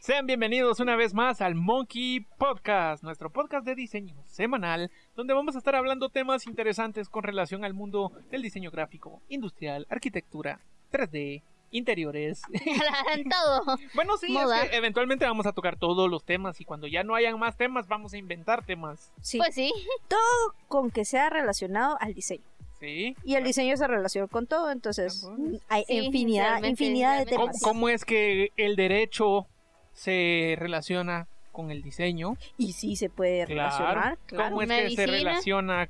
Sean bienvenidos una vez más al Monkey Podcast, nuestro podcast de diseño semanal, donde vamos a estar hablando temas interesantes con relación al mundo del diseño gráfico, industrial, arquitectura, 3D, interiores. todo. Bueno, sí, Moda. es que eventualmente vamos a tocar todos los temas y cuando ya no hayan más temas vamos a inventar temas. Sí, Pues sí. todo con que sea relacionado al diseño. Sí. Y el diseño se relaciona con todo, entonces Ah, hay Sí, infinidad, infinidad de realmente. ¿Cómo, temas. cómo es que el derecho se relaciona con el diseño? Y sí se puede relacionar, claro. ¿Cómo es que se relaciona,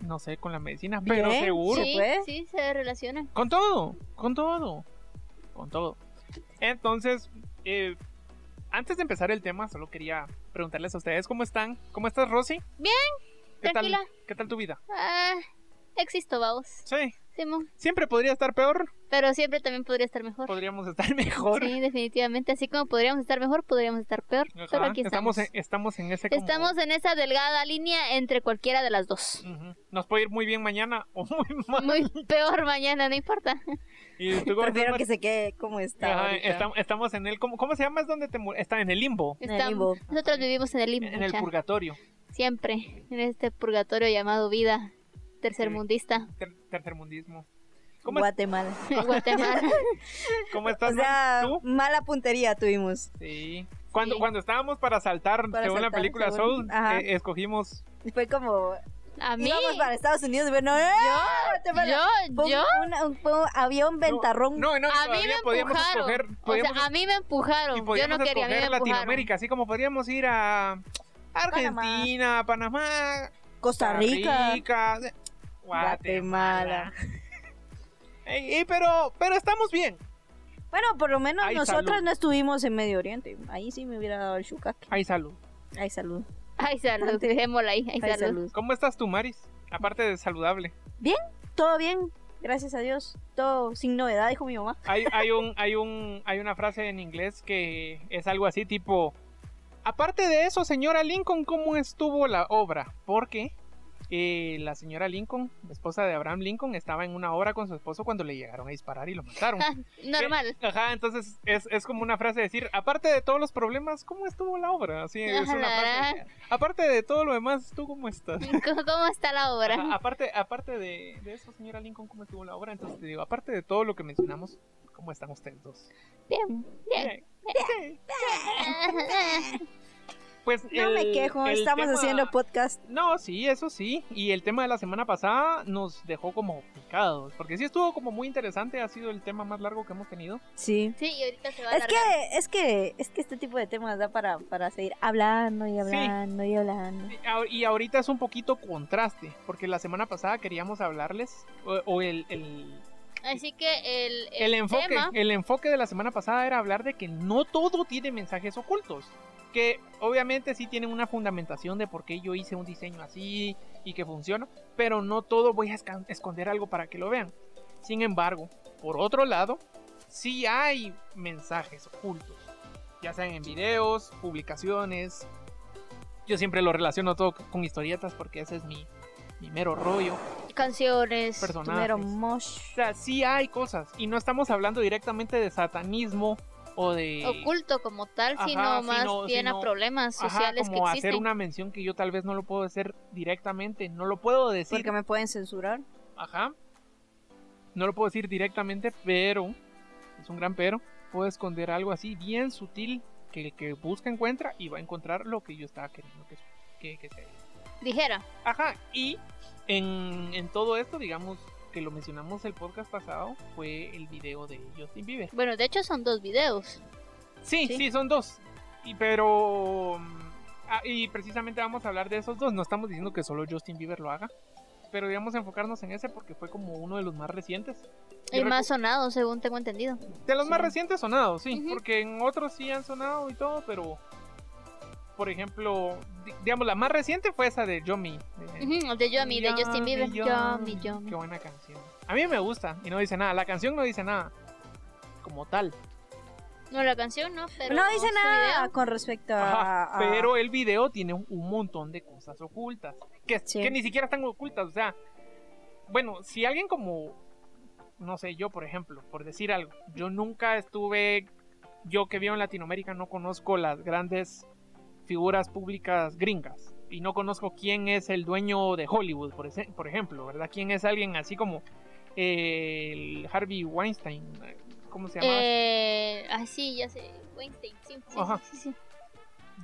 no sé, con la medicina? Pero seguro. ¿Se sí, puede? sí, se relaciona. Con todo, con todo, con todo. Entonces, eh, antes de empezar el tema, solo quería preguntarles a ustedes cómo están. ¿Cómo estás, Rosy? Bien, ¿Qué tranquila. Tal, ¿Qué tal tu vida? Ah, existo, vamos. Sí, Simón. siempre podría estar peor, Pero siempre también podría estar mejor. podríamos estar mejor. Sí, definitivamente. Así como podríamos estar mejor, podríamos estar peor. Ajá, Pero aquí estamos. en, estamos en ese como- Estamos en esa delgada línea entre cualquiera de las dos. Nos puede ir muy bien mañana o muy mal. Muy peor mañana, no importa. ¿Y tú Prefiero estás, que se quede como está. Ajá, estamos en el ¿cómo, cómo se llama? Es donde te está en el limbo, En el Estamos- limbo. nosotros vivimos en el limbo. en el purgatorio, Siempre. En este purgatorio llamado vida tercermundista. ter- tercermundismo. ¿Cómo, Guatemala. Guatemala. cómo O estás? sea, ¿Tú? mala puntería tuvimos. Sí. Cuando, Sí. cuando estábamos para saltar, Para según la saltar, película según- Soul, eh, escogimos. Fue como. A mí. Íbamos para Estados Unidos y bueno, ¡eh! Guatemala. Yo, Fue yo. una- un- un- había un ventarrón. No, no, y A mí me podíamos empujaron. escoger. o Podíamos, sea, a mí me empujaron. y Yo no quería, a mí me. Latinoamérica, así como podríamos ir a Argentina, Panamá, Costa Rica. Rica, Guatemala. Ey, pero, pero estamos bien. Bueno, por lo menos Ay, nosotros salud. no estuvimos en Medio Oriente. Ahí sí me hubiera dado el shukaque. Hay salud. Ay, salud. Ay, salud. Dejémosla ahí. Ay, Ay, salud. salud. ¿Cómo estás tú, Maris? Aparte de saludable. Todo bien, gracias a Dios. Todo sin novedad, dijo mi mamá. Hay, hay, un, hay, un, hay una frase en inglés que es algo así tipo... Aparte de eso, señora Lincoln, ¿cómo estuvo la obra? Porque eh, la señora Lincoln, esposa de Abraham Lincoln, estaba en una obra con su esposo cuando le llegaron a disparar y lo mataron. Ah, Normal. Eh, Ajá, entonces es, es como una frase de decir, aparte de todos los problemas, ¿cómo estuvo la obra? Así es una frase. Aparte de todo lo demás, ¿tú cómo estás? ¿Cómo cómo está la obra? Ajá, aparte aparte de, de eso, señora Lincoln, ¿cómo estuvo la obra? Entonces te digo, aparte de todo lo que mencionamos, ¿cómo están ustedes dos? Bien, bien. Bien. Pues No me el- quejo, el estamos tema- haciendo podcast. No, sí, eso sí. Y el tema de la semana pasada nos dejó como picados. Porque sí estuvo como muy interesante. Ha sido el tema más largo que hemos tenido. Sí. Sí, y ahorita se va a Es que, es que, es que este tipo de temas da para, para seguir hablando y hablando y hablando. Y ahorita es un poquito contraste. Porque la semana pasada queríamos hablarles. O, o el, el, Así que el, el enfoque. tema- El enfoque de la semana pasada era hablar de que no todo tiene mensajes ocultos. Que obviamente sí tienen una fundamentación de por qué yo hice un diseño así y que funciona. Pero no todo voy a esconder algo para que lo vean. Sin embargo, por otro lado, sí hay mensajes ocultos. Ya sean en videos, publicaciones. Yo siempre lo relaciono todo con historietas porque ese es mi, mi mero rollo. canciones. Personajes. Primero mosh. O sea, sí hay cosas. Y no estamos hablando directamente de satanismo o de... Oculto como tal, Ajá, sino más sino- bien sino- a problemas Ajá, sociales que como existen. hacer una mención que yo tal vez no lo puedo hacer directamente. No lo puedo decir. Porque me pueden censurar. Ajá. No lo puedo decir directamente, pero... Es un gran pero. Puedo esconder algo así bien sutil que el que busca encuentra y va a encontrar lo que yo estaba queriendo que, que, que sea. Dijera. Ajá, y en, en todo esto, digamos que lo mencionamos el podcast pasado, fue el video de Justin Bieber. Bueno, de hecho son dos videos. Sí, sí, Sí. son dos. Y, pero... mm, ah, y precisamente vamos a hablar de esos dos. No estamos diciendo que solo Justin Bieber lo haga. Pero digamos enfocarnos en ese porque fue como uno de los más recientes. El más sonado, según tengo entendido. De los más Sí. recientes sonados, sí. Ujú. Porque en otros sí han sonado y todo, pero... Por ejemplo, di- digamos, la más reciente fue esa de Yomi. de- el de Yomi, de Justin Bieber. Yomi, Yomi. Qué buena canción. A mí me gusta y no dice nada. La canción no dice nada. Como tal. No, la canción no, pero. no dice nada video. con respecto Ajá, a- pero el video tiene un, un montón de cosas ocultas. Que, Sí. que ni siquiera están ocultas. O sea, bueno, si alguien como no sé, yo por ejemplo, por decir algo, yo nunca estuve, yo que vivo en Latinoamérica no conozco las grandes figuras públicas gringas y no conozco quién es el dueño de Hollywood, por, ese- por ejemplo, ¿verdad? ¿Quién es alguien así como eh, el Harvey Weinstein? ¿Cómo se llama? Eh, ah, sí, ya sé. Weinstein, sí, sí, Ajá. sí, sí, sí.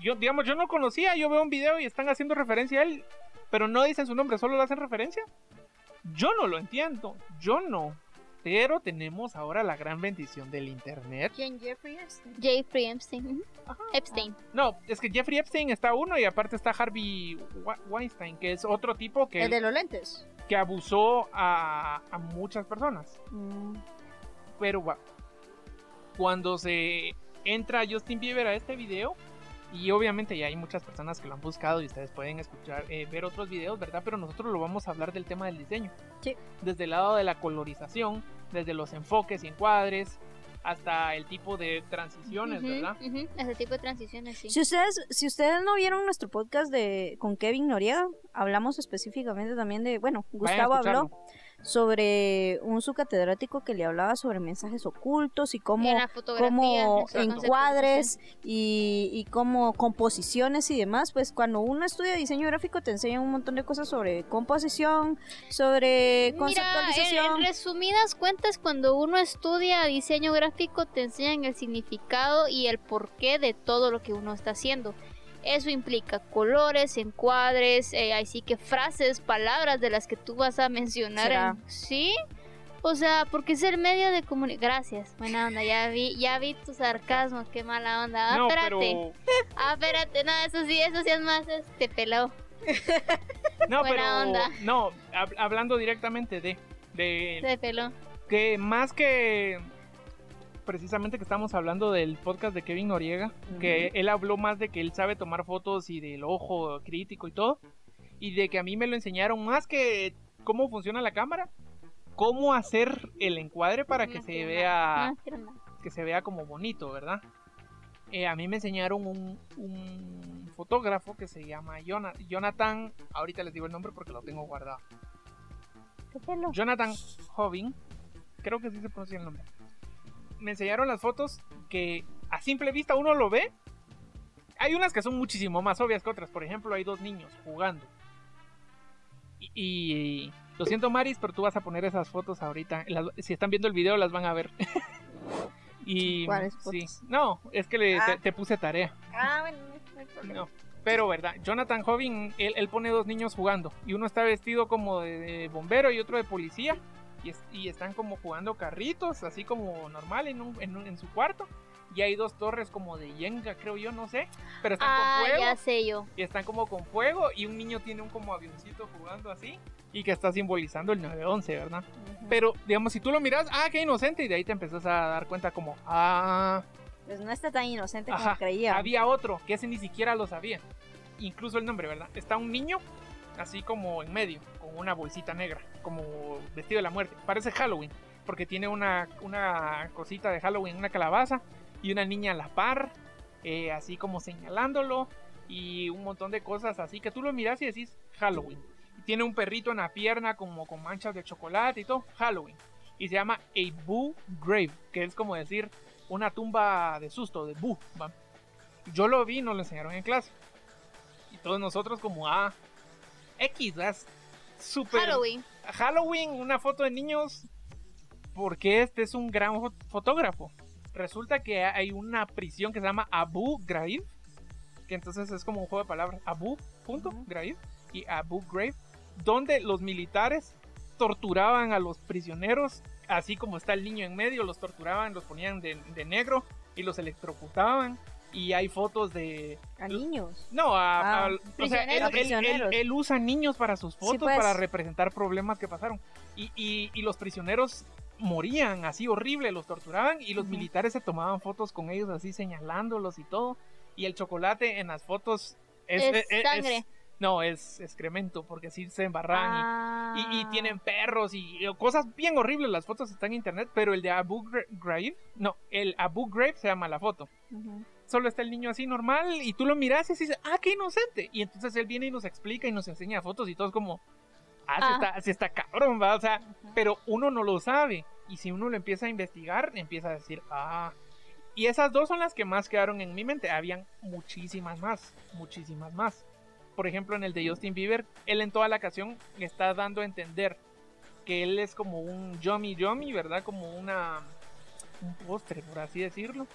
yo, digamos, yo no conocía, yo veo un video y están haciendo referencia a él, pero no dicen su nombre, solo le hacen referencia. Yo no lo entiendo, yo no. Pero tenemos ahora la gran bendición del internet. ¿Quién Jeffrey Epstein? Jeffrey Epstein. Ajá. Epstein. No, es que Jeffrey Epstein está uno y aparte está Harvey Weinstein, que es otro tipo que, El de los lentes. que abusó a, a muchas personas. Mm. Pero cuando se entra Justin Bieber a este video, y obviamente ya hay muchas personas que lo han buscado y ustedes pueden escuchar, eh, ver otros videos, ¿verdad? Pero nosotros lo vamos a hablar del tema del diseño. Sí. Desde el lado de la colorización, desde los enfoques y encuadres, hasta el tipo de transiciones, Ujú, ¿verdad? ujú, Ese tipo de transiciones, sí. Si ustedes, si ustedes no vieron nuestro podcast de con Kevin Noriega, hablamos específicamente también de, bueno, Gustavo habló. Sobre un subcatedrático que le hablaba sobre mensajes ocultos y cómo concepto de encuadres y, y como composiciones y demás, pues cuando uno estudia diseño gráfico te enseñan un montón de cosas sobre composición, sobre Mira, en, conceptualización. en resumidas cuentas, cuando uno estudia diseño gráfico, te enseñan el significado y el porqué de todo lo que uno está haciendo. Eso implica colores, encuadres, eh, así que frases, palabras de las que tú vas a mencionar. ¿Será? en- ¿Sí? O sea, porque es el medio de comunicación. Gracias, buena onda. Ya vi, ya vi tu sarcasmo, qué mala onda. Ah, No, espérate. pero, Ah, espérate, no, eso sí, eso sí es más este pelado. no, Buena pero, onda. no, hab- hablando directamente de, de, De pelón. que más que precisamente que estamos hablando del podcast de Kevin Noriega, que él habló más de que él sabe tomar fotos y del ojo crítico y todo, y de que a mí me lo enseñaron más que cómo funciona la cámara, cómo hacer el encuadre para que se vea que se vea como bonito, ¿verdad? Eh, a mí me enseñaron un, un fotógrafo que se llama Jona- Jonathan, ahorita les digo el nombre porque lo tengo guardado. Jonathan Hoving, creo que sí se pronuncia el nombre. Me enseñaron las fotos que a simple vista uno lo ve. Hay unas que son muchísimo más obvias que otras. Por ejemplo, hay dos niños jugando. Y, y- lo siento, Maris, pero tú vas a poner esas fotos ahorita. Las- si están viendo el video, las van a ver. y ¿Cuáles sí. No, es que le- te- Ah. te puse tarea. Ah, bueno, no hay problema. No. Pero, ¿verdad? Jonathan él, él pone dos niños jugando. Y uno está vestido como de, de bombero y otro de policía. Y, es- y están como jugando carritos, así como normal en, un- en un- en su cuarto. Y hay dos torres como de Jenga, creo yo, no sé. Pero están Ah, con fuego. ya sé yo. Y están como con fuego. Y un niño tiene un como avioncito jugando así. Y que está simbolizando el 911, ¿verdad? Pero, digamos, si tú lo miras, ah, qué inocente. Y de ahí te empezás a dar cuenta como, ah, Pues no está tan inocente como Ajá, creía. había otro que ese ni siquiera lo sabía. Incluso el nombre, ¿verdad? Está un niño así como en medio, con una bolsita negra, como vestido de la muerte. Parece Halloween, porque tiene una, una cosita de Halloween, una calabaza, y una niña a la par, eh, así como señalándolo, y un montón de cosas así que tú lo miras y decís Halloween. Tiene un perrito en la pierna como con manchas de chocolate y todo, Halloween. Y se llama A Boo Grave, que es como decir una tumba de susto, de Boo. Yo lo vi, nos lo enseñaron en clase. Y todos nosotros como, ah, X, es súper... Halloween. Halloween, una foto de niños, porque este es un gran fo- fotógrafo. Resulta que hay una prisión que se llama Abu Ghraib, que entonces es como un juego de palabras, Abu, punto. Ghraib, y Abu Ghraib, donde los militares torturaban a los prisioneros, así como está el niño en medio, los torturaban, los ponían de, de negro y los electrocutaban. Y hay fotos de... A niños. No, a, Ah, a- o sea, él, él- él- él usa niños para sus fotos, pues. para representar problemas que pasaron. Y, y- y los prisioneros morían así horrible, los torturaban y los Ujú. militares se tomaban fotos con ellos así señalándolos y todo. Y el chocolate en las fotos es, Es es- es- sangre. no, es excremento, porque así se embarran y- Ah. y, y tienen perros y, y cosas bien horribles. Las fotos están en internet, pero el de Abu Gra- Ghraib, no, el Abu Ghraib se llama la foto Ujú. Solo está el niño así normal y tú lo miras y dices, ah, qué inocente. Y entonces él viene y nos explica y nos enseña fotos y todo es como, ah, Ah. está, sí está cabrón, va, o sea, pero uno no lo sabe. Y si uno lo empieza a investigar, empieza a decir, ah. Y esas dos son las que más quedaron en mi mente. Habían muchísimas más, muchísimas más. Por ejemplo, en el de Justin Bieber, él en toda la canción está dando a entender que él es como un yummy yummy, ¿verdad? Como una un postre, por así decirlo.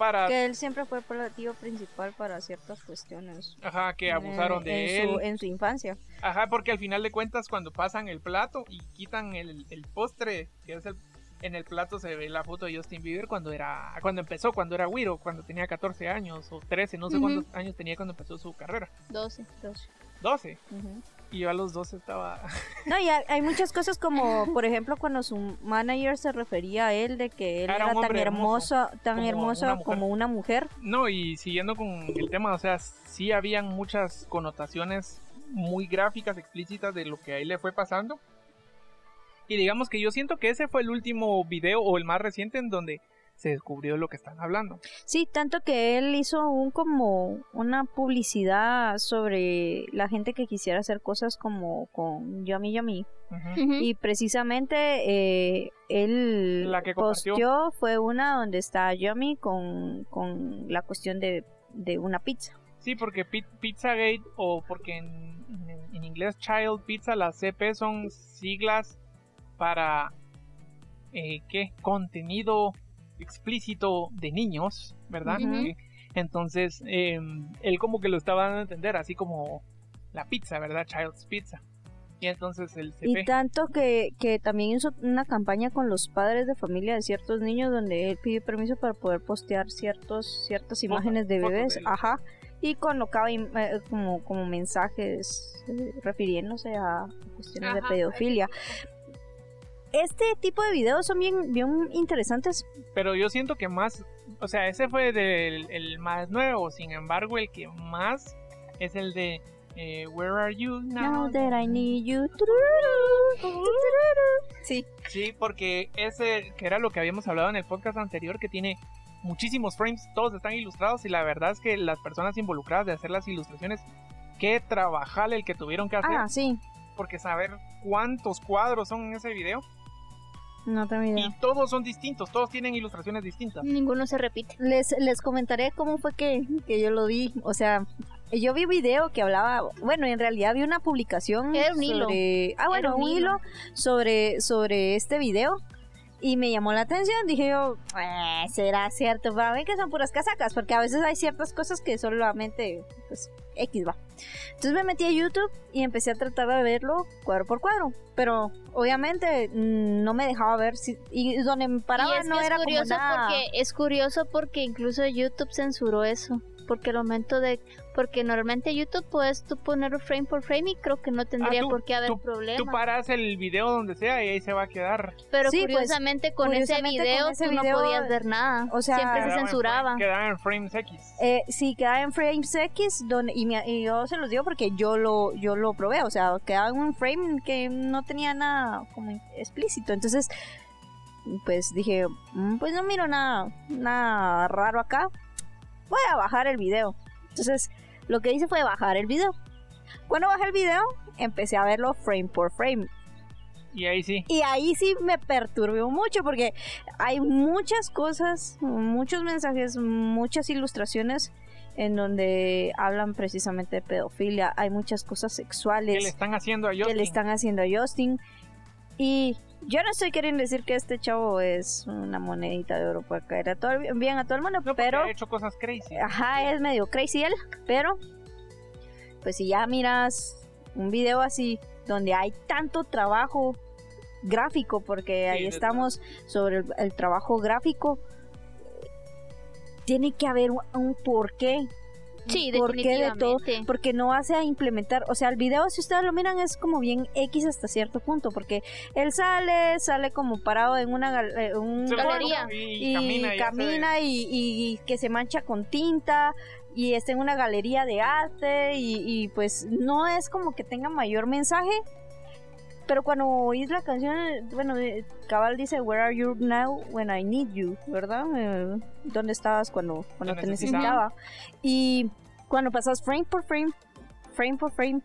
Para, Que él siempre fue platillo principal para ciertas cuestiones. ajá, que abusaron eh, de en él. Su, en su infancia. Ajá, porque al final de cuentas cuando pasan el plato y quitan el, el postre, que es el, en el plato se ve la foto de Justin Bieber cuando era cuando empezó, cuando era Wiro, cuando tenía 14 años o 13, no sé cuántos años tenía cuando empezó su carrera. 12. 12. Ujú. Y yo a los 12 estaba No, y hay, hay muchas cosas como, por ejemplo, cuando su manager se refería a él de que él Era tan hermoso, hermoso, tan como hermoso una como una mujer. No, y siguiendo con el tema, o sea, sí habían muchas connotaciones muy gráficas, explícitas de lo que a él le fue pasando. Y digamos que yo siento que ese fue el último video o el más reciente en donde se descubrió lo que están hablando. Sí, tanto que él hizo un como una publicidad sobre la gente que quisiera hacer cosas como con Yummy Yummy. Y precisamente eh, él La que posteó fue una donde está Yummy con, con la cuestión de, de una pizza. Sí, porque Pi- Pizzagate o porque en, en- en inglés Child Pizza, las CP son siglas para eh, ¿qué? contenido explícito de niños, ¿verdad? Eh, Entonces, eh, él como que lo estaba dando a entender, así como la pizza, ¿verdad? Child's Pizza. Y entonces el Y CP. tanto que, que también hizo una campaña con los padres de familia de ciertos niños donde él pidió permiso para poder postear ciertos ciertas imágenes de bebés, de él. ajá, y colocaba eh, como, como mensajes eh, refiriéndose a cuestiones de pedofilia. Este tipo de videos son bien, bien interesantes. Pero yo siento que más, o sea, ese fue del, el más nuevo, sin embargo, el que más es el de eh, Where Are You Now? Now that I need you. Sí, Sí, porque ese, que era lo que habíamos hablado en el podcast anterior, que tiene muchísimos frames, todos están ilustrados y la verdad es que las personas involucradas de hacer las ilustraciones, qué trabajar el que tuvieron que hacer, ah, sí, porque saber cuántos cuadros son en ese video no tengo idea. y todos son distintos, todos tienen ilustraciones distintas. Ninguno se repite. Les, les comentaré cómo fue que, que yo lo vi. O sea, yo vi un video que hablaba, bueno, en realidad vi una publicación Era un hilo. sobre, ah, bueno, Era un un hilo. hilo sobre, sobre este video. Y me llamó la atención, dije yo, "Eh, será cierto, para mí que son puras casacas, porque a veces hay ciertas cosas que solamente, pues, X va. Entonces me metí a YouTube y empecé a tratar de verlo cuadro por cuadro, pero obviamente mm, no me dejaba ver, si, y donde me paraba y es no era curioso como nada... porque es curioso porque incluso YouTube censuró eso. Porque el momento de porque normalmente YouTube puedes tú poner frame por frame y creo que no tendría tú- por qué haber Tú problema. paras el video donde sea y ahí se va a quedar. Pero Sí, pues, curiosamente con ese video con ese tú video, no podías ver nada. o sea, Siempre se censuraba. Quedaba en frames X. Eh, sí, quedaba en frames X, donde, y, me- y yo se los digo porque yo lo, yo lo probé, o sea, quedaba en un frame que no tenía nada como explícito, entonces, pues dije, "Mm, pues no miro nada, nada raro acá, voy a bajar el video. Entonces, lo que hice fue bajar el video. Cuando bajé el video, empecé a verlo frame por frame. Y ahí sí. Y ahí sí me perturbió mucho porque hay muchas cosas, muchos mensajes, muchas ilustraciones en donde hablan precisamente de pedofilia. Hay muchas cosas ¿Qué le sexuales están haciendo a que Justin? le están haciendo a Justin. Y yo no estoy queriendo decir que este chavo es una monedita de oro para caer a todo, el- bien a todo el mundo, No, pero ha hecho cosas crazy. Ajá, es medio crazy él, pero pues si ya miras un video así donde hay tanto trabajo gráfico, porque ahí estamos sobre el, el trabajo gráfico, tiene que haber un, un porqué. Sí, ¿Por qué de todo? Porque no hace a implementar, o sea, el video si ustedes lo miran es como bien X hasta cierto punto, porque él sale, sale como parado en una gal- eh, un Galería. Y, y camina. y hace- camina y, y- y que se mancha con tinta y está en una galería de arte y, y, pues no es como que tenga mayor mensaje pero cuando oís la canción bueno eh, Cabal dice where are you now when I need you verdad Eh, dónde estabas cuando cuando Te necesitaba. y cuando pasas frame por frame frame por frame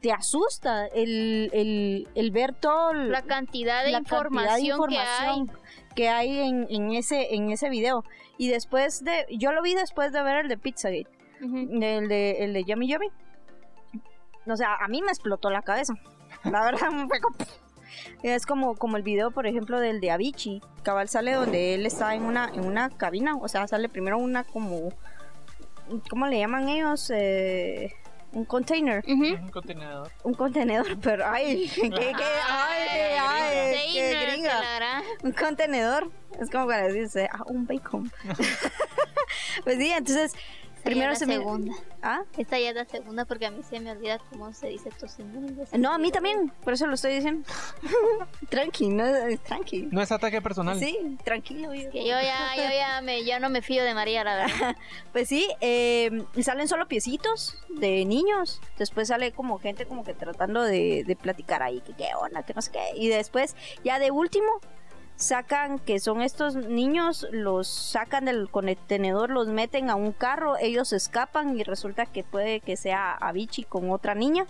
te asusta el, el, el ver todo el- La cantidad de, la cantidad de información, que hay. información que hay en, en ese en ese video y después de yo lo vi después de ver el de Pizzagate Ujú. el de el de Yummy Yummy o sea a mí me explotó la cabeza la verdad fue como- es como como el video por ejemplo del de Avicii cabal sale donde él está en una en una cabina o sea sale primero una como cómo le llaman ellos Eh, un container Ujú. Un contenedor. un contenedor pero ay qué, qué- ay, Ay, ay, qué gringa un contenedor. Es como para decirse, ah, un bacon. pues sí, entonces, primero es se me... segunda. ¿Ah? Esta ya es la segunda porque a mí se me olvida cómo se dice tocino. No, a mí también, por eso lo estoy diciendo. tranqui, no, eh, tranqui. No es ataque personal. Sí, tranquilo. yo. Que yo ya, yo ya, me, ya no me fío de María, la verdad. Pues sí, eh, salen solo piecitos de niños. Después sale como gente como que tratando de, de platicar ahí, que qué onda, que no sé qué. Y después, ya de último, sacan que son estos niños, los sacan del contenedor, los meten a un carro, ellos escapan y resulta que puede que sea Avicii con otra niña,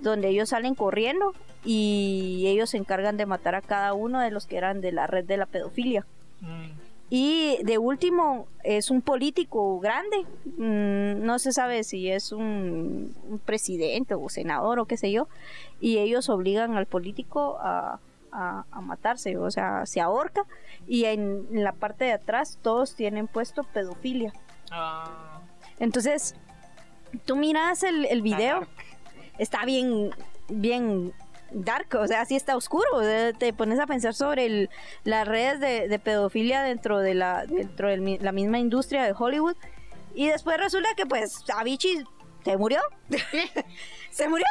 donde ellos salen corriendo y ellos se encargan de matar a cada uno de los que eran de la red de la pedofilia. Mm. Y de último, es un político grande. Mm, no se sabe si es un, un presidente o senador o qué sé yo. Y ellos obligan al político a, a- a matarse, o sea, se ahorca. Y en, la parte de atrás todos tienen puesto pedofilia. Ah, Entonces, tú miras el, el video, está bien, bien dark, o sea, sí está oscuro. o sea, Te pones a pensar sobre el- las redes de, de pedofilia dentro de la dentro de la misma industria de Hollywood. Y después resulta que pues Avicii se murió. se murió.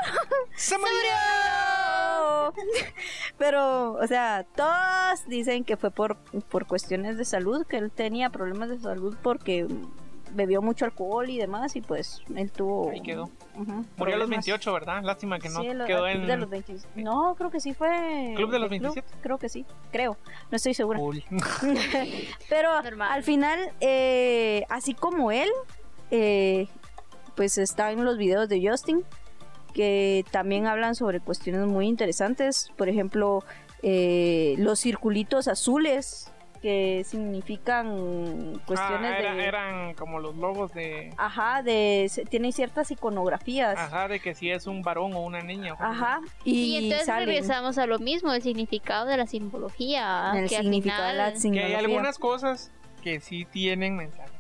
¡Se murió! Pero, o sea, todos dicen que fue por, por cuestiones de salud, que él tenía problemas de salud porque bebió mucho alcohol y demás y pues él tuvo... Ahí quedó. ujú, Murió a los problemas. 28, ¿verdad? Lástima que no Sí, lo- quedó en. de los 20 No, creo que sí fue. ¿Club de los el 27? Creo que sí, creo. No estoy segura. Pero Normal. al final, eh, así como él, eh, pues está en los videos de Justin, que también hablan sobre cuestiones muy interesantes. Por ejemplo, eh, los circulitos azules, que significan cuestiones Ah, era- de... Eran como los logos de. Ajá, de, se- tienen ciertas iconografías. Ajá, de que si es un varón o una niña. Ajá, Y, y, entonces salen regresamos a lo mismo, el significado de la simbología. el que al significado de la así. Que hay simbología. algunas cosas que sí tienen mensajes ocultos.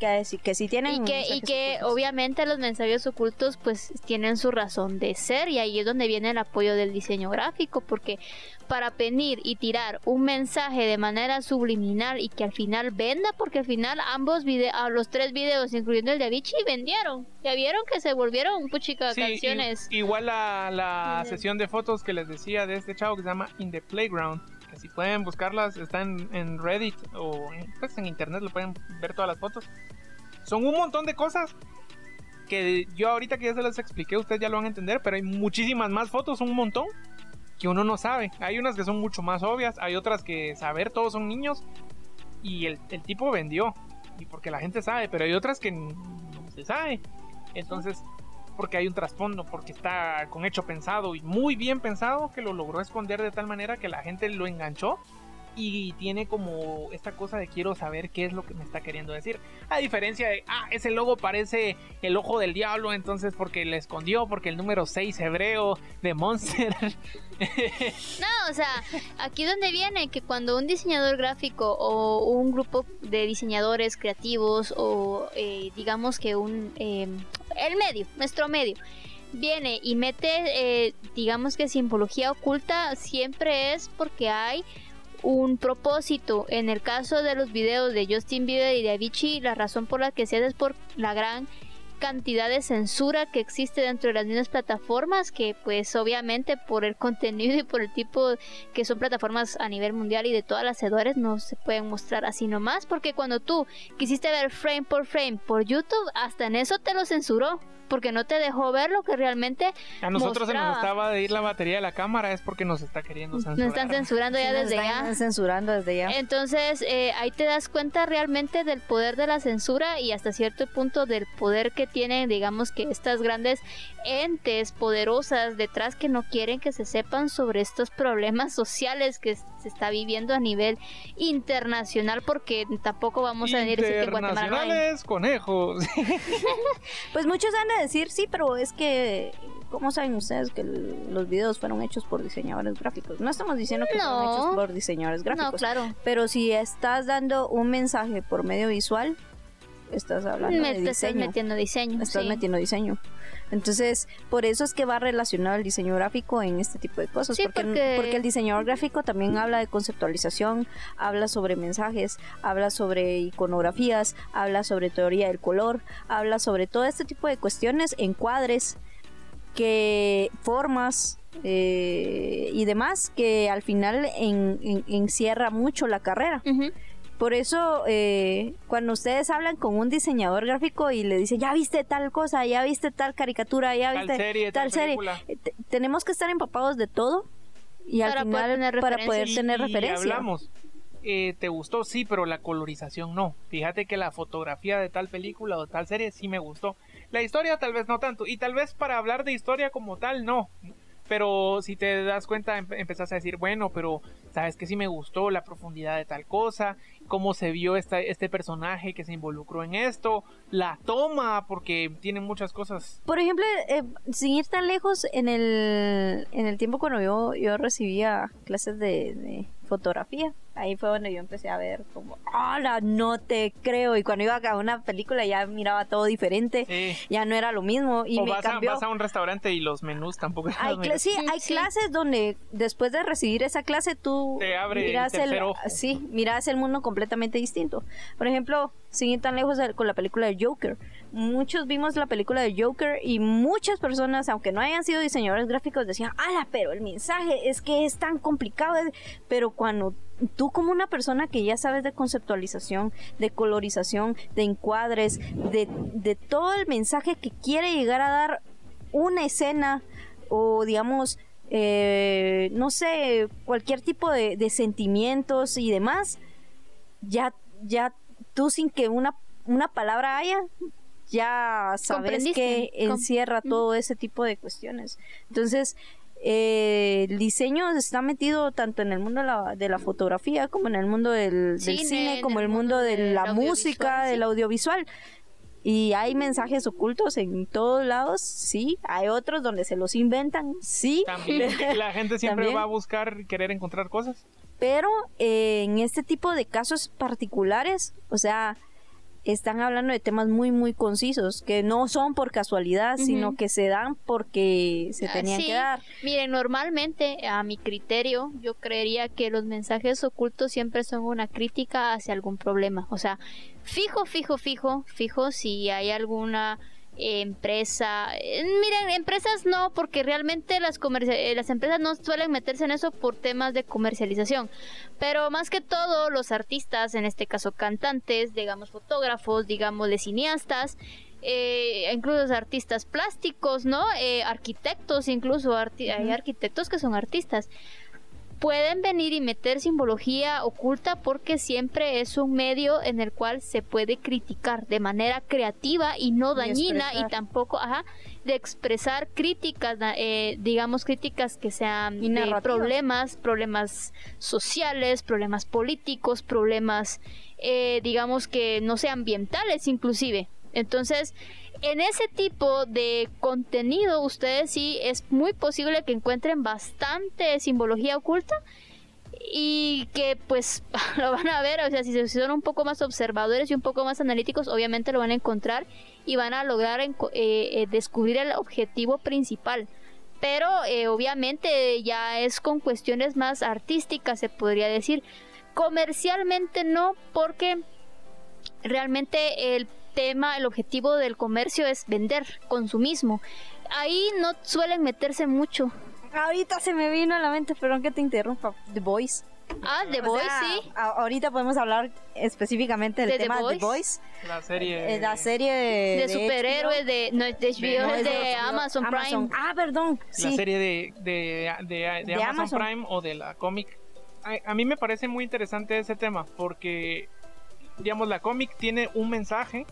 Que, sí- que sí tienen Y que, y que ocultos. obviamente los mensajes ocultos pues tienen su razón de ser y ahí es donde viene el apoyo del diseño gráfico porque para venir y tirar un mensaje de manera subliminal y que al final venda porque al final ambos videos, los tres videos incluyendo el de Avicii vendieron ya vieron que se volvieron puchica Sí, canciones igual la, la sesión de fotos que les decía de este chavo que se llama In the Playground. Si pueden buscarlas, están en Reddit o en, pues, en internet, lo pueden ver todas las fotos. Son un montón de cosas que yo ahorita que ya se las expliqué, ustedes ya lo van a entender, pero hay muchísimas más fotos, un montón, que uno no sabe. Hay unas que son mucho más obvias, hay otras que saber, todos son niños, y el, el tipo vendió, y porque la gente sabe, pero hay otras que no se sabe. Entonces, porque hay un trasfondo, porque está con hecho pensado y muy bien pensado que lo logró esconder de tal manera que la gente lo enganchó y tiene como esta cosa de quiero saber qué es lo que me está queriendo decir. A diferencia de, ah, ese logo parece el ojo del diablo, entonces porque le escondió, porque el número 6 hebreo de Monster. No, o sea, aquí donde viene que cuando un diseñador gráfico o un grupo de diseñadores creativos o eh, digamos que un eh, el medio, nuestro medio viene y mete eh, digamos que simbología oculta siempre es porque hay un propósito. En el caso de los videos de Justin Bieber y de Avicii, la razón por la que se hace es por la gran cantidad de censura que existe dentro de las mismas plataformas que pues obviamente por el contenido y por el tipo que son plataformas a nivel mundial y de todas las edades no se pueden mostrar así nomás porque cuando tú quisiste ver frame por frame por YouTube hasta en eso te lo censuró porque no te dejó ver lo que realmente A nosotros se nos estaba de ir la batería de la cámara, es porque nos está queriendo nos censurar. están censurando Sí, ya nos desde están ya censurando desde ya. Entonces, eh, ahí te das cuenta realmente del poder de la censura y hasta cierto punto del poder que tienen, digamos que estas grandes entes poderosas detrás que no quieren que se sepan sobre estos problemas sociales que se está viviendo a nivel internacional porque tampoco vamos a venir a decir que Guatemala no hay. Internacionales, conejos. Pues muchos han de decir, sí, pero es que, ¿cómo saben ustedes que los videos fueron hechos por diseñadores gráficos? No estamos diciendo que fueron No. hechos por diseñadores No, gráficos. claro. Pero si estás dando un mensaje por medio visual, estás hablando Me, de estás diseño. metiendo diseño. estás sí. metiendo diseño. Entonces, por eso es que va relacionado el diseño gráfico en este tipo de cosas. Sí, porque, porque- porque el diseñador gráfico también habla de conceptualización, habla sobre mensajes, habla sobre iconografías, habla sobre teoría del color, habla sobre todo este tipo de cuestiones, encuadres, que formas eh, y demás, que al final en- en- encierra mucho la carrera. Ujú. Por eso, eh, cuando ustedes hablan con un diseñador gráfico y le dicen, ya viste tal cosa, ya viste tal caricatura, ya Tal viste serie, tal, tal serie, película. eh, te- tenemos que estar empapados de todo y al Para poder final tener para poder tener Y- y referencia. hablamos. Eh, ¿Te gustó? Sí, pero la colorización no. Fíjate que la fotografía de tal película o tal serie sí me gustó. La historia tal vez no tanto. Y tal vez para hablar de historia como tal, no. Pero si te das cuenta, em- empezás a decir, bueno, pero sabes que sí me gustó la profundidad de tal cosa, cómo se vio esta, este personaje que se involucró en esto, la toma, porque tiene muchas cosas. Por ejemplo, eh, sin ir tan lejos, en el, en el tiempo cuando yo, yo recibía clases de fotografía, ahí fue donde yo empecé a ver como, ¡Hala! No te creo. Y cuando iba a una película ya miraba todo diferente, Sí. ya no era lo mismo y o me vas a, cambió. vas a un restaurante y los menús tampoco eran Hay los sí, Sí, hay sí. clases donde después de recibir esa clase tú Te abre miras el, ojo. sí, miras el mundo completamente distinto. Por ejemplo, sin ir tan lejos de- con la película de Joker. Muchos vimos la película de Joker y muchas personas, aunque no hayan sido diseñadores gráficos, decían, ala, pero el mensaje es que es tan complicado. Pero cuando tú como una persona que ya sabes de conceptualización, de colorización, de encuadres, de, de todo el mensaje que quiere llegar a dar una escena o digamos, eh, no sé, cualquier tipo de, de sentimientos y demás, ya, ya tú sin que una, una palabra haya, ya sabes que encierra todo ese tipo de cuestiones. Entonces, eh, el diseño está metido tanto en el mundo de la, de la fotografía como en el mundo del, del Cine, como el el mundo mundo de la música, sí. del audiovisual. Y hay mensajes ocultos en todos lados, sí. Hay otros donde se los inventan, sí. También la gente siempre También. va a buscar querer encontrar cosas. Pero eh, en este tipo de casos particulares, o sea, están hablando de temas muy, muy concisos, que no son por casualidad, sino que se dan porque se Ah, tenían sí. que dar. Miren, normalmente, a mi criterio, yo creería que los mensajes ocultos siempre son una crítica hacia algún problema. O sea, fijo, fijo, fijo, fijo, si hay alguna eh, empresa. eh, miren, empresas no, porque realmente las, eh, las empresas no suelen meterse en eso por temas de comercialización. Pero más que todo, los artistas, en este caso cantantes, digamos fotógrafos, digamos de cineastas, eh, incluso artistas plásticos, ¿no? Eh, arquitectos, incluso arti- hay arquitectos que son artistas. Pueden venir y meter simbología oculta porque siempre es un medio en el cual se puede criticar de manera creativa y no dañina y tampoco, ajá, de expresar críticas, eh, digamos críticas que sean de narrativas. problemas, problemas sociales, problemas políticos, problemas, eh, digamos que no sean ambientales inclusive. Entonces, en ese tipo de contenido, ustedes sí es muy posible que encuentren bastante simbología oculta y que pues lo van a ver, o sea, si son un poco más observadores y un poco más analíticos, obviamente lo van a encontrar y van a lograr eh, eh, descubrir el objetivo principal. Pero eh, obviamente ya es con cuestiones más artísticas, se podría decir. Comercialmente no, porque realmente el tema, el objetivo del comercio es vender, consumismo. Ahí no suelen meterse mucho. Ahorita se me vino a la mente, perdón que te interrumpa, The Voice. Ah, The Voice, sí. a- ahorita podemos hablar específicamente del ¿De The tema? The Voice, La serie. eh, la serie de, De superhéroes, de, no, de HBO, no, de de Amazon, Prime. Ah, perdón, La serie de, de, de- de De Amazon, Amazon. Prime o de la cómic. A, a mí me parece muy interesante ese tema porque, digamos, la cómic tiene un mensaje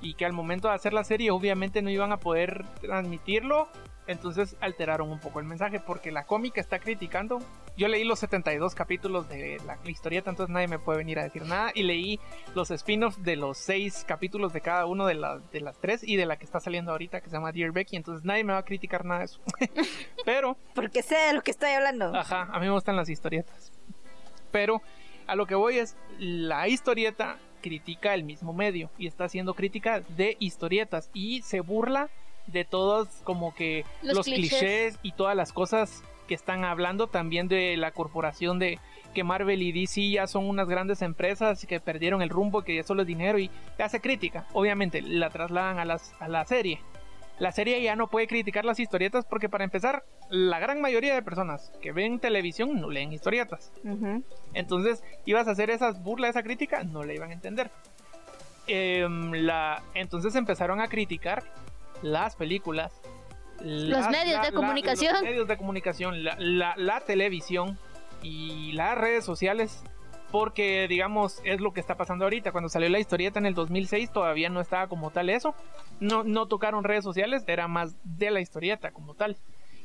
y que al momento de hacer la serie obviamente no iban a poder transmitirlo entonces alteraron un poco el mensaje porque la cómica está criticando. Yo leí los 72 capítulos de la historieta, entonces nadie me puede venir a decir nada. Y leí los spin-offs de los 6 capítulos de cada uno de, de las 3 y de la que está saliendo ahorita que se llama Dear Becky. Entonces nadie me va a criticar nada de eso. Pero... Porque sé de lo que estoy hablando. Ajá, a mí me gustan las historietas. Pero a lo que voy es, la historieta critica el mismo medio y está haciendo crítica de historietas y se burla de todos como que los, clichés. y todas las cosas que están hablando también de la corporación de que Marvel y DC ya son unas grandes empresas que perdieron el rumbo, que ya solo es dinero y te hace crítica. Obviamente la trasladan a, las, a la serie. La serie ya no puede criticar las historietas porque para empezar, la gran mayoría de personas que ven televisión no leen historietas. Entonces, ibas a hacer esas burlas, esa crítica, no la iban a entender. Em, la, entonces empezaron a criticar las películas, los medios de comunicación, los medios de comunicación, la, televisión y las redes sociales porque digamos es lo que está pasando ahorita. Cuando salió la historieta en el 2006 todavía no estaba como tal eso. No, no tocaron redes sociales, era más de la historieta como tal.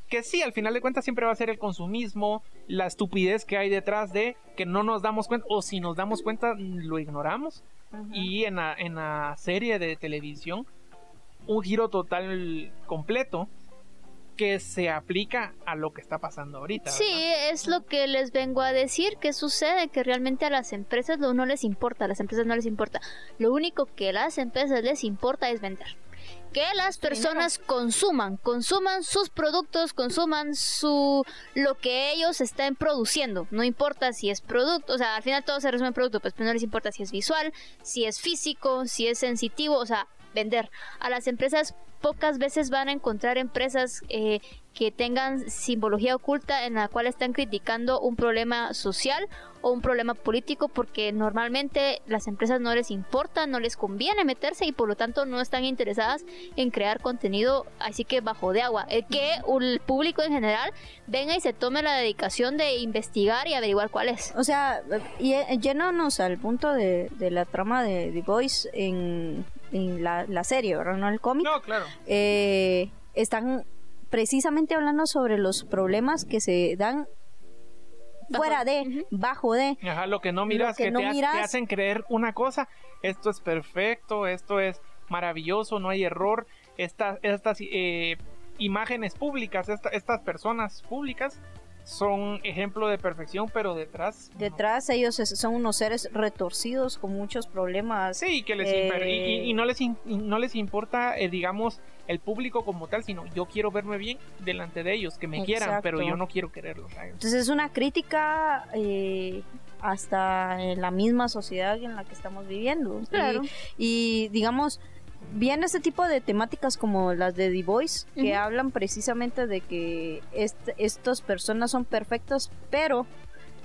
Que sí, al final de cuentas siempre va a ser el consumismo, la estupidez que hay detrás de que no nos damos cuenta, o si nos damos cuenta lo ignoramos. Y en en la serie de televisión un giro total completo que se aplica a lo que está pasando ahorita. Sí, es lo que les vengo a decir, que sucede que realmente a las empresas no les importa, a las empresas no les importa. Lo único que a las empresas les importa es vender. Que las personas consuman, consuman sus productos, consuman su lo que ellos estén produciendo. No importa si es producto, o sea, al final todo se resume en producto, pues no les importa si es visual, si es físico, si es sensitivo, o sea, vender. A las empresas pocas veces van a encontrar empresas eh, que tengan simbología oculta en la cual están criticando un problema social o un problema político porque normalmente las empresas no les importa, no les conviene meterse y por lo tanto no están interesadas en crear contenido así que bajo de agua. El que el público en general venga y se tome la dedicación de investigar y averiguar cuál es. O sea, y eh, al punto de, de la trama de The Voice en en la, serie, ¿verdad? No el cómic. No, claro. Eh, están precisamente hablando sobre los problemas que se dan fuera de, bajo de. Ajá, lo que no miras, que, te, hacen creer una cosa, esto es perfecto, esto es maravilloso, no hay error, estas, estas eh, imágenes públicas, estas personas públicas son ejemplo de perfección, pero detrás... Detrás ellos son unos seres retorcidos con muchos problemas. Sí, que les y, y, no les no les importa, eh, digamos, el público como tal, sino yo quiero verme bien delante de ellos, que me quieran, pero yo no quiero quererlos. Entonces es una crítica eh, hasta en la misma sociedad en la que estamos viviendo. Claro. y digamos viene este tipo de temáticas como las de The Voice, que hablan precisamente de que estas personas son perfectas, pero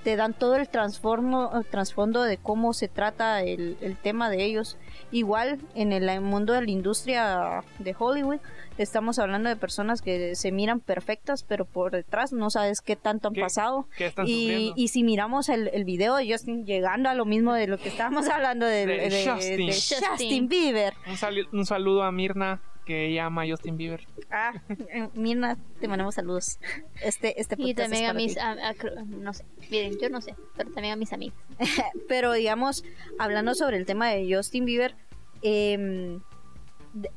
te dan todo el, el trasfondo de cómo se trata el, el, tema de ellos. Igual en el mundo de la industria de Hollywood, estamos hablando de personas que se miran perfectas, pero por detrás no sabes qué tanto han pasado. y, y, si miramos el, el, video de Justin llegando a lo mismo de lo que estábamos hablando de, Justin. Bieber. Un, saludo a Mirna que llama Justin Bieber. Ah, Mirna, te mandamos saludos. Este, este y también a mis, no sé, miren, yo no sé, pero también a mis amigos. pero digamos, hablando sobre el tema de Justin Bieber, eh,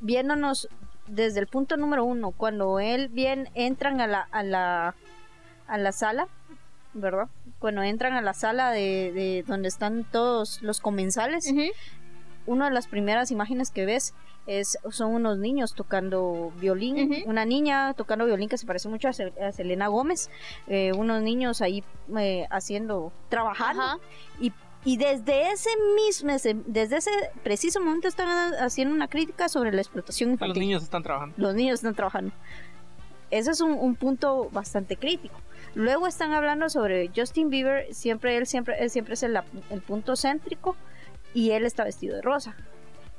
viéndonos desde el punto número uno, cuando él bien entran a la, a la, a la sala, ¿verdad? Cuando entran a la sala de, de donde están todos los comensales, una de las primeras imágenes que ves es, son unos niños tocando violín, una niña tocando violín que se parece mucho a, Selena Gómez, eh, unos niños ahí eh, haciendo, trabajando, y y desde ese mismo, desde ese preciso momento están haciendo una crítica sobre la explotación infantil. Los niños están trabajando. Los niños están trabajando. Ese es un, punto bastante crítico. Luego están hablando sobre Justin Bieber, siempre él siempre, él siempre es el, el punto céntrico y él está vestido de rosa.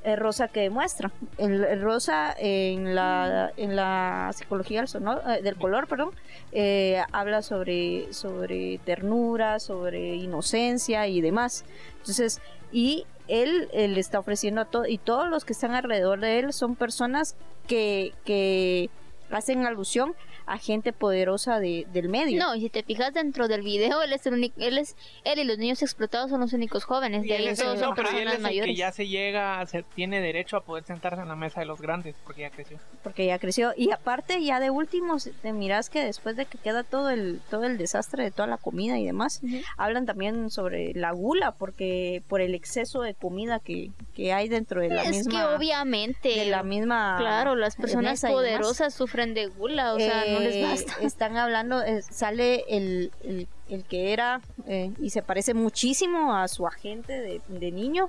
el rosa que demuestra. El, rosa en la, en la psicología del, eh, color, perdón, eh, habla sobre, sobre ternura, sobre inocencia y demás. Entonces, y él, él está ofreciendo a todo, y todos los que están alrededor de él son personas que, que hacen alusión a gente poderosa de, del medio. No, y si te fijas dentro del video, él es el único, él es, él y los niños explotados son los únicos jóvenes. Y De ahí es todos no, son pero él es el que ya se llega, a ser- tiene derecho a poder sentarse en la mesa de los grandes, porque ya creció. porque ya creció y aparte ya de último te miras que después de que queda todo el todo el desastre de toda la comida y demás Ujú. hablan también sobre la gula porque por el exceso de comida que, que hay dentro de la es misma que obviamente, de la misma claro, las personas poderosas sufren de gula, o sea, no les Eh, basta. están hablando eh, sale el, el, el que era eh, y se parece muchísimo a su agente de, de niño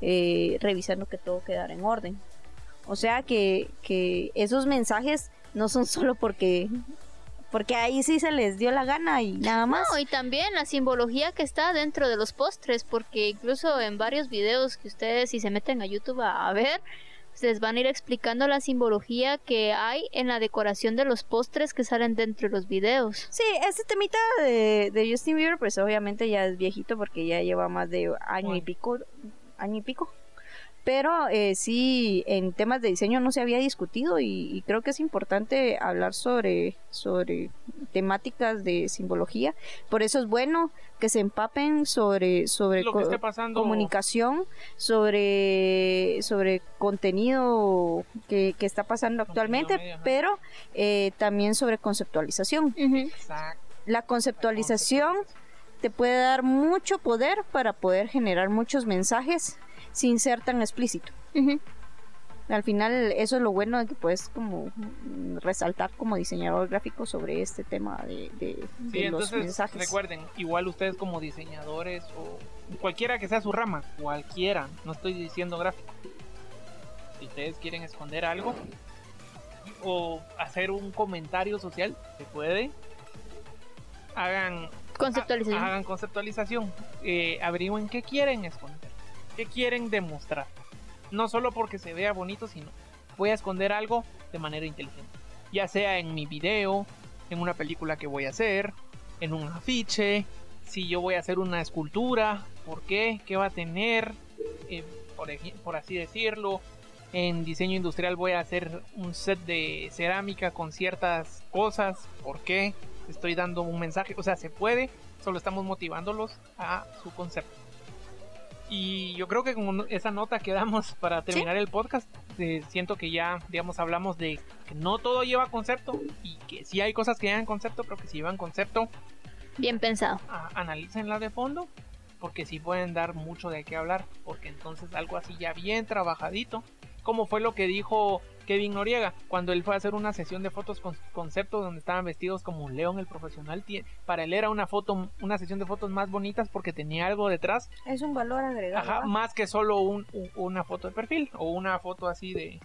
revisando que todo quedara en orden o sea que, que esos mensajes no son solo porque porque ahí sí se les dio la gana y nada más No, y también la simbología que está dentro de los postres, porque incluso en varios videos que ustedes si se meten a YouTube a, a ver, les van a ir explicando la simbología que hay en la decoración de los postres que salen dentro de los videos. Sí, este temita de, de Justin Bieber, pues obviamente ya es viejito porque ya lleva más de año y pico, año y pico. Pero eh, sí, en temas de diseño no se había discutido y, y creo que es importante hablar sobre, sobre temáticas de simbología. Por eso es bueno que se empapen sobre, sobre Lo que co- esté pasando. comunicación, sobre, sobre contenido que, que está pasando actualmente, pero eh, también sobre conceptualización. Exacto. La conceptualización te puede dar mucho poder para poder generar muchos mensajes sin ser tan explícito. Al final eso es lo bueno de que puedes como resaltar como diseñador gráfico sobre este tema de, de- Sí, de los entonces mensajes. recuerden, igual ustedes como diseñadores o cualquiera que sea su rama, cualquiera, no estoy diciendo gráfico. Si ustedes quieren esconder algo o hacer un comentario social, se puede. Hagan Conceptualización. ha- hagan conceptualización. Eh, averigüen qué quieren esconder, qué quieren demostrar. No solo porque se vea bonito, sino voy a esconder algo de manera inteligente. Ya sea en mi video, en una película que voy a hacer, en un afiche, si yo voy a hacer una escultura, ¿por qué? ¿Qué va a tener? Eh, por, por así decirlo. En diseño industrial voy a hacer un set de cerámica con ciertas cosas. ¿Por qué? Estoy dando un mensaje. O sea, se puede. Solo estamos motivándolos a su concepto. Y yo creo que con esa nota que damos para terminar el podcast, eh, siento que ya, digamos, hablamos de que no todo lleva concepto y que si hay cosas que llevan concepto, pero que si llevan concepto, Bien pensado. a- analícenla de fondo, porque sí pueden dar mucho de qué hablar, porque entonces algo así ya bien trabajadito, como fue lo que dijo Kevin Noriega cuando él fue a hacer una sesión de fotos con conceptos donde estaban vestidos como un león el profesional, para él era una foto, una sesión de fotos más bonitas porque tenía algo detrás Es un valor agregado. Ajá, más que solo un, un- una foto de perfil o una foto así de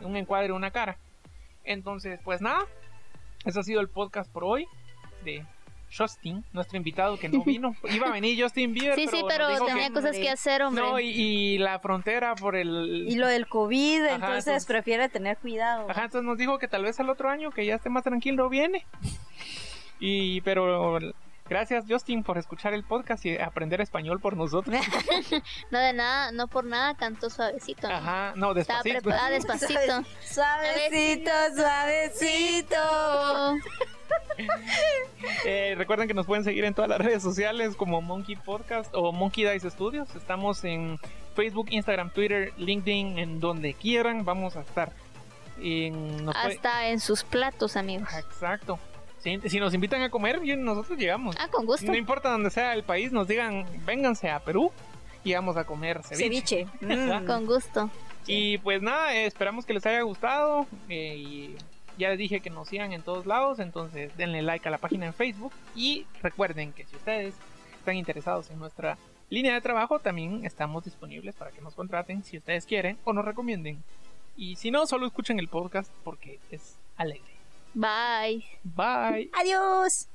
un encuadre, una cara. Entonces, pues nada, eso ha sido el podcast por hoy de Justin, nuestro invitado que no vino. Iba a venir Justin Bieber, Sí, sí, nos pero tenía que- cosas que hacer, hombre. no, y, y la frontera por el... Y lo del COVID, Ajá, entonces, entonces- prefiere tener cuidado. Ajá, entonces nos dijo que tal vez al otro año que ya esté más tranquilo viene. Y pero gracias Justin por escuchar el podcast y aprender español por nosotros. No de nada, no por nada cantó suavecito. ¿no? Ajá, no, Estaba despacito. preparada despacito. Suavecito, suavecito. Eh, recuerden que nos pueden seguir en todas las redes sociales como Monkey Podcast o Monkey Dice Studios. Estamos en Facebook, Instagram, Twitter, LinkedIn, en donde quieran vamos a estar. En- nos puede- Hasta en sus platos, amigos. Exacto. Si, si nos invitan a comer, bien, nosotros llegamos. Ah, con gusto. No importa donde sea el país, nos digan, vénganse a Perú y vamos a comer ceviche. Ceviche. Mm. Con gusto. Y pues nada, eh, esperamos que les haya gustado. eh, y ya les dije que nos sigan en todos lados, entonces denle like a la página en Facebook. Y recuerden que si ustedes están interesados en nuestra línea de trabajo, también estamos disponibles para que nos contraten si ustedes quieren o nos recomienden. Y si no, solo escuchen el podcast porque es alegre. Bye. Bye. Adiós.